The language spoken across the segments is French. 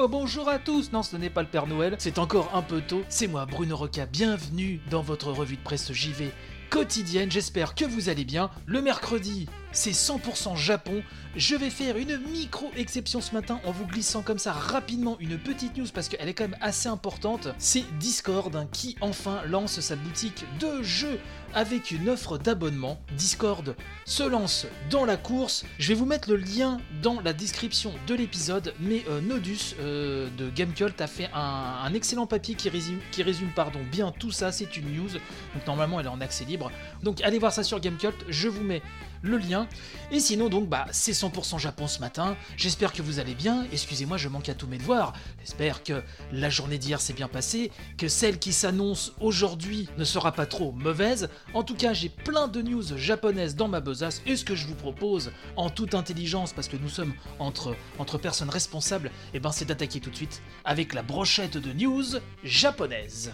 Oh bonjour à tous Non, ce n'est pas le Père Noël, c'est encore un peu tôt. C'est moi, Bruno Roca, bienvenue dans votre revue de presse JV quotidienne. J'espère que vous allez bien. Le mercredi, c'est 100% Japon. Je vais faire une micro-exception ce matin en vous glissant comme ça rapidement une petite news parce qu'elle est quand même assez importante. C'est Discord hein, qui enfin lance sa boutique de jeux avec une offre d'abonnement. Discord se lance dans la course. Je vais vous mettre le lien dans la description de l'épisode, mais euh, Nodus euh, de Gamecult a fait un, excellent papier qui résume, qui résume pardon, bien tout ça. C'est une news, donc normalement elle est en accès libre. Donc allez voir ça sur Gamecult, je vous mets le lien. Et sinon donc bah c'est 100% Japon ce matin. J'espère que vous allez bien. Excusez-moi, je manque à tous mes devoirs. J'espère que la journée d'hier s'est bien passée, que celle qui s'annonce aujourd'hui ne sera pas trop mauvaise. En tout cas, j'ai plein de news japonaises dans ma besace et ce que je vous propose en toute intelligence parce que nous sommes entre entre personnes responsables, et ben c'est d'attaquer tout de suite avec la brochette de news japonaise.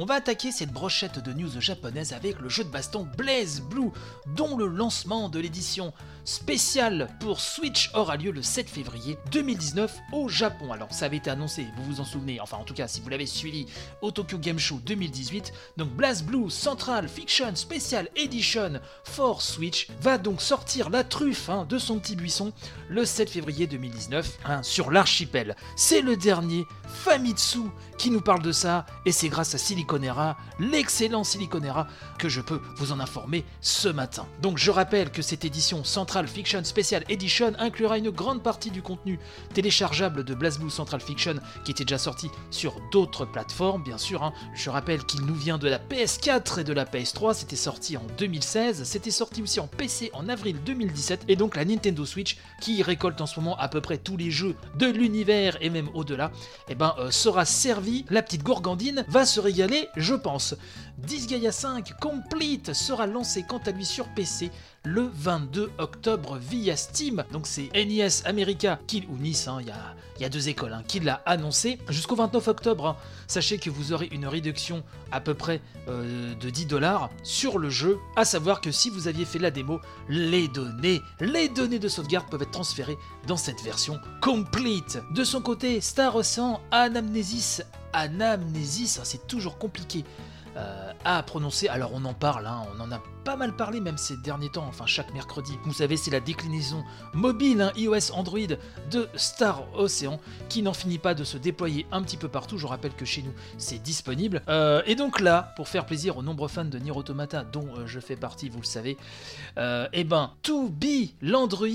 On va attaquer cette brochette de news japonaise avec le jeu de baston Blaze Blue, dont le lancement de l'édition spéciale pour Switch aura lieu le 7 février 2019 au Japon. Alors ça avait été annoncé, vous vous en souvenez, enfin en tout cas si vous l'avez suivi au Tokyo Game Show 2018. Donc Blaze Blue Central Fiction Special Edition for Switch va donc sortir la truffe hein, de son petit buisson le 7 février 2019 hein, sur l'archipel. C'est le dernier Famitsu qui nous parle de ça et c'est grâce à L'excellent Siliconera, que je peux vous en informer ce matin. Donc je rappelle que cette édition Central Fiction Special Edition inclura une grande partie du contenu téléchargeable de BlazBlue Central Fiction qui était déjà sorti sur d'autres plateformes, bien sûr. hein. Je rappelle qu'il nous vient de la PS4 et de la PS3, c'était sorti en 2016, c'était sorti aussi en PC en avril 2017 et donc la Nintendo Switch qui récolte en ce moment à peu près tous les jeux de l'univers et même au-delà, eh ben euh, sera servi. La petite gourgandine va se régaler, je pense. Disgaea 5 Complete sera lancé quant à lui sur PC le 22 octobre via Steam. Donc c'est NES America qui, ou Nice, hein, il y, a, il y a deux écoles, hein, qui l'a annoncé. Jusqu'au 29 octobre, hein, sachez que vous aurez une réduction à peu près euh, de 10 dollars sur le jeu. À savoir que si vous aviez fait la démo, les données, les données de sauvegarde peuvent être transférées dans cette version complete. De son côté, Star Ocean Anamnesis, Anamnesis, hein, c'est toujours compliqué euh, à prononcer. Alors on en parle, hein, on en a pas mal parlé même ces derniers temps, enfin chaque mercredi. Vous savez, c'est la déclinaison mobile, hein, iOS, Android de Star Ocean qui n'en finit pas de se déployer un petit peu partout. Je rappelle que chez nous c'est disponible. Euh, et donc là, pour faire plaisir aux nombreux fans de Nier Automata dont euh, je fais partie, vous le savez, eh ben, To Be, l'Android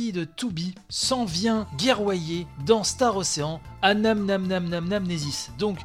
s'en vient guerroyer dans Star Ocean à Nam Nam Nam Nam Namnesis. Donc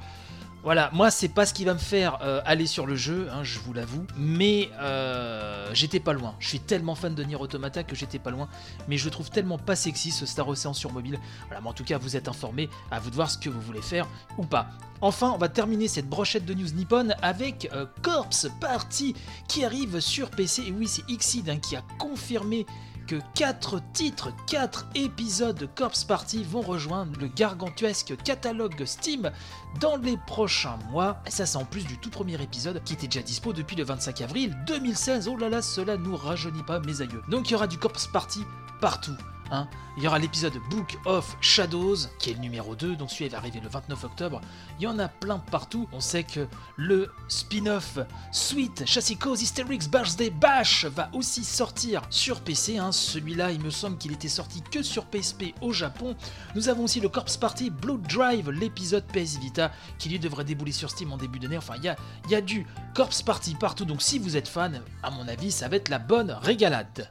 voilà, moi c'est pas ce qui va me faire euh, aller sur le jeu, hein, je vous l'avoue, mais euh, j'étais pas loin. Je suis tellement fan de Nier Automata que j'étais pas loin, mais je trouve tellement pas sexy ce Star Ocean sur mobile. Voilà, mais en tout cas vous êtes informés, à vous de voir ce que vous voulez faire ou pas. Enfin, on va terminer cette brochette de news nippon avec euh, Corpse Party qui arrive sur PC. Et oui, c'est Xseed hein, qui a confirmé que 4 titres, 4 épisodes de Corpse Party vont rejoindre le gargantuesque catalogue Steam dans les prochains mois. Et ça, c'est en plus du tout premier épisode qui était déjà dispo depuis le 25 avril 2016. Oh là là, cela nous rajeunit pas, mes aïeux. Donc il y aura du Corpse Party partout. Hein. Il y aura l'épisode Book of Shadows, qui est le numéro 2, donc celui-là va arriver le 29 octobre. Il y en a plein partout. On sait que le spin-off Sweet Chassicos Hysterics Birthday Bash va aussi sortir sur PC. hein. Celui-là, il me semble qu'il était sorti que sur PSP au Japon. Nous avons aussi le Corpse Party Blood Drive, l'épisode PS Vita, qui lui devrait débouler sur Steam en début d'année. Enfin, il y a, il y a du Corpse Party partout, donc si vous êtes fan, à mon avis, ça va être la bonne régalade.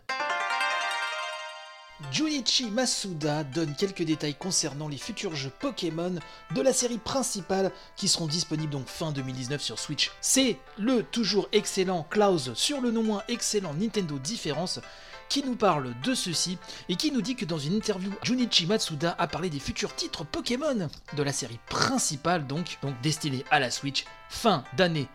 Junichi Masuda donne quelques détails concernant les futurs jeux Pokémon de la série principale qui seront disponibles donc fin 2019 sur Switch. C'est le toujours excellent Klaus sur le non moins excellent Nintendo Difference qui nous parle de ceci et qui nous dit que dans une interview, Junichi Matsuda a parlé des futurs titres Pokémon de la série principale donc, donc destinée à la Switch fin d'année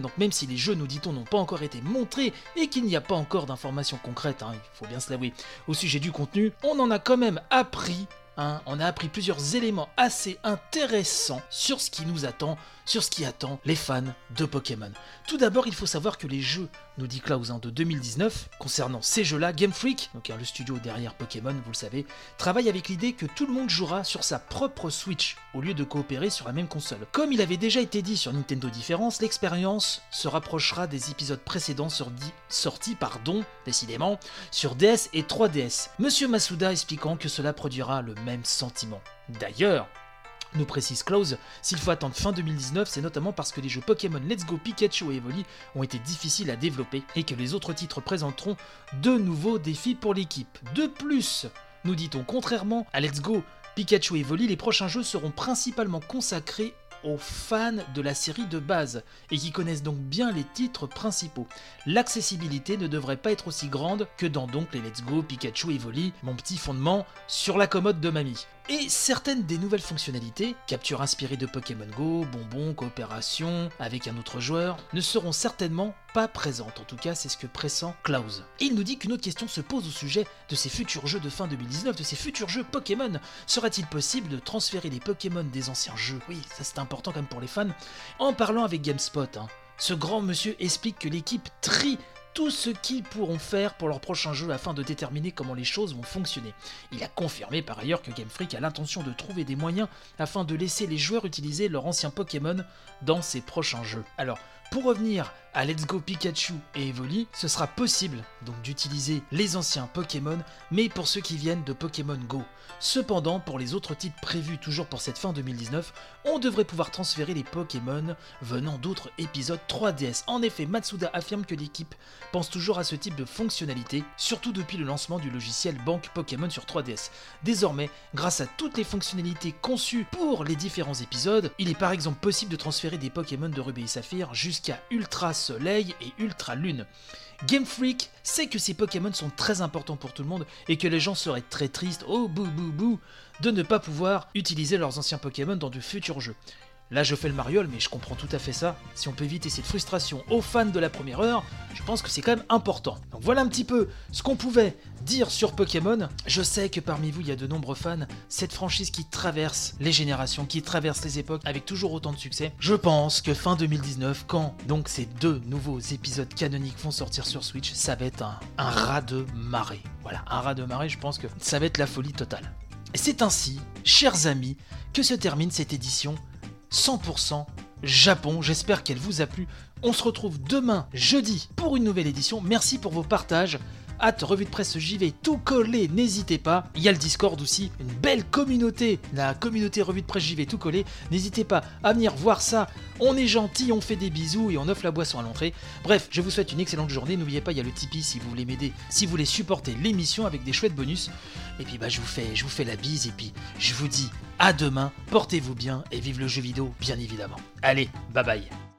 donc même si les jeux, nous dit-on, n'ont pas encore été montrés et qu'il n'y a pas encore d'informations concrètes, hein, il faut bien se l'avouer, au sujet du contenu, on en a quand même appris Hein, on a appris plusieurs éléments assez intéressants sur ce qui nous attend, sur ce qui attend les fans de Pokémon. Tout d'abord, il faut savoir que les jeux, nous dit Klaus, de 2019, concernant ces jeux-là, Game Freak, donc hein, le studio derrière Pokémon, vous le savez, travaille avec l'idée que tout le monde jouera sur sa propre Switch, au lieu de coopérer sur la même console. Comme il avait déjà été dit sur Nintendo Difference, l'expérience se rapprochera des épisodes précédents sortis, pardon, décidément, sur DS et 3DS. Monsieur Masuda expliquant que cela produira le même sentiment. D'ailleurs, nous précise Klaus, s'il faut attendre fin 2019, c'est notamment parce que les jeux Pokémon Let's Go Pikachu et Evoli ont été difficiles à développer et que les autres titres présenteront de nouveaux défis pour l'équipe. De plus, nous dit-on, contrairement à Let's Go Pikachu et Evoli, les prochains jeux seront principalement consacrés aux fans de la série de base et qui connaissent donc bien les titres principaux. L'accessibilité ne devrait pas être aussi grande que dans donc les Let's Go, Pikachu et Evoli, mon petit fondement sur la commode de mamie. Et certaines des nouvelles fonctionnalités, capture inspirée de Pokémon Go, bonbons, coopération avec un autre joueur, ne seront certainement pas présentes. En tout cas, c'est ce que pressent Klaus. Et il nous dit qu'une autre question se pose au sujet de ces futurs jeux de fin 2019, de ces futurs jeux Pokémon. Serait-il possible de transférer les Pokémon des anciens jeux? Oui, ça c'est important quand pour les fans. En parlant avec GameSpot, hein, ce grand monsieur explique que l'équipe trie tout ce qu'ils pourront faire pour leur prochain jeu afin de déterminer comment les choses vont fonctionner. Il a confirmé par ailleurs que Game Freak a l'intention de trouver des moyens afin de laisser les joueurs utiliser leurs anciens Pokémon dans ses prochains jeux. Alors, pour revenir à Let's Go Pikachu et Evoli, ce sera possible donc d'utiliser les anciens Pokémon, mais pour ceux qui viennent de Pokémon Go. Cependant, pour les autres titres prévus toujours pour cette fin 2019, on devrait pouvoir transférer les Pokémon venant d'autres épisodes 3DS. En effet, Matsuda affirme que l'équipe pense toujours à ce type de fonctionnalité, surtout depuis le lancement du logiciel Banque Pokémon sur 3DS. Désormais, grâce à toutes les fonctionnalités conçues pour les différents épisodes, il est par exemple possible de transférer des Pokémon de Ruby et Saphir jusqu'à Ultra Soleil et Ultra Lune. Game Freak sait que ces Pokémon sont très importants pour tout le monde et que les gens seraient très tristes, oh bou bou bou, de ne pas pouvoir utiliser leurs anciens Pokémon dans de futurs jeux. Là, je fais le mariole, mais je comprends tout à fait ça. Si on peut éviter cette frustration aux fans de la première heure, je pense que c'est quand même important. Donc voilà un petit peu ce qu'on pouvait dire sur Pokémon. Je sais que parmi vous, il y a de nombreux fans. Cette franchise qui traverse les générations, qui traverse les époques avec toujours autant de succès. Je pense que fin 2019, quand donc ces deux nouveaux épisodes canoniques vont sortir sur Switch, ça va être un, un rat de marée. Voilà, un rat de marée, je pense que ça va être la folie totale. C'est ainsi, chers amis, que se termine cette édition 100% Japon. J'espère qu'elle vous a plu. On se retrouve demain, jeudi, pour une nouvelle édition. Merci pour vos partages. Hâte, revue de presse JV, tout collé, n'hésitez pas. Il y a le Discord aussi, une belle communauté, la communauté revue de presse JV, tout collé. N'hésitez pas à venir voir ça. On est gentil, on fait des bisous et on offre la boisson à l'entrée. Bref, je vous souhaite une excellente journée. N'oubliez pas, il y a le Tipeee si vous voulez m'aider, si vous voulez supporter l'émission avec des chouettes bonus. Et puis bah je vous fais, je vous fais la bise et puis je vous dis à demain. Portez-vous bien et vive le jeu vidéo, bien évidemment. Allez, bye bye.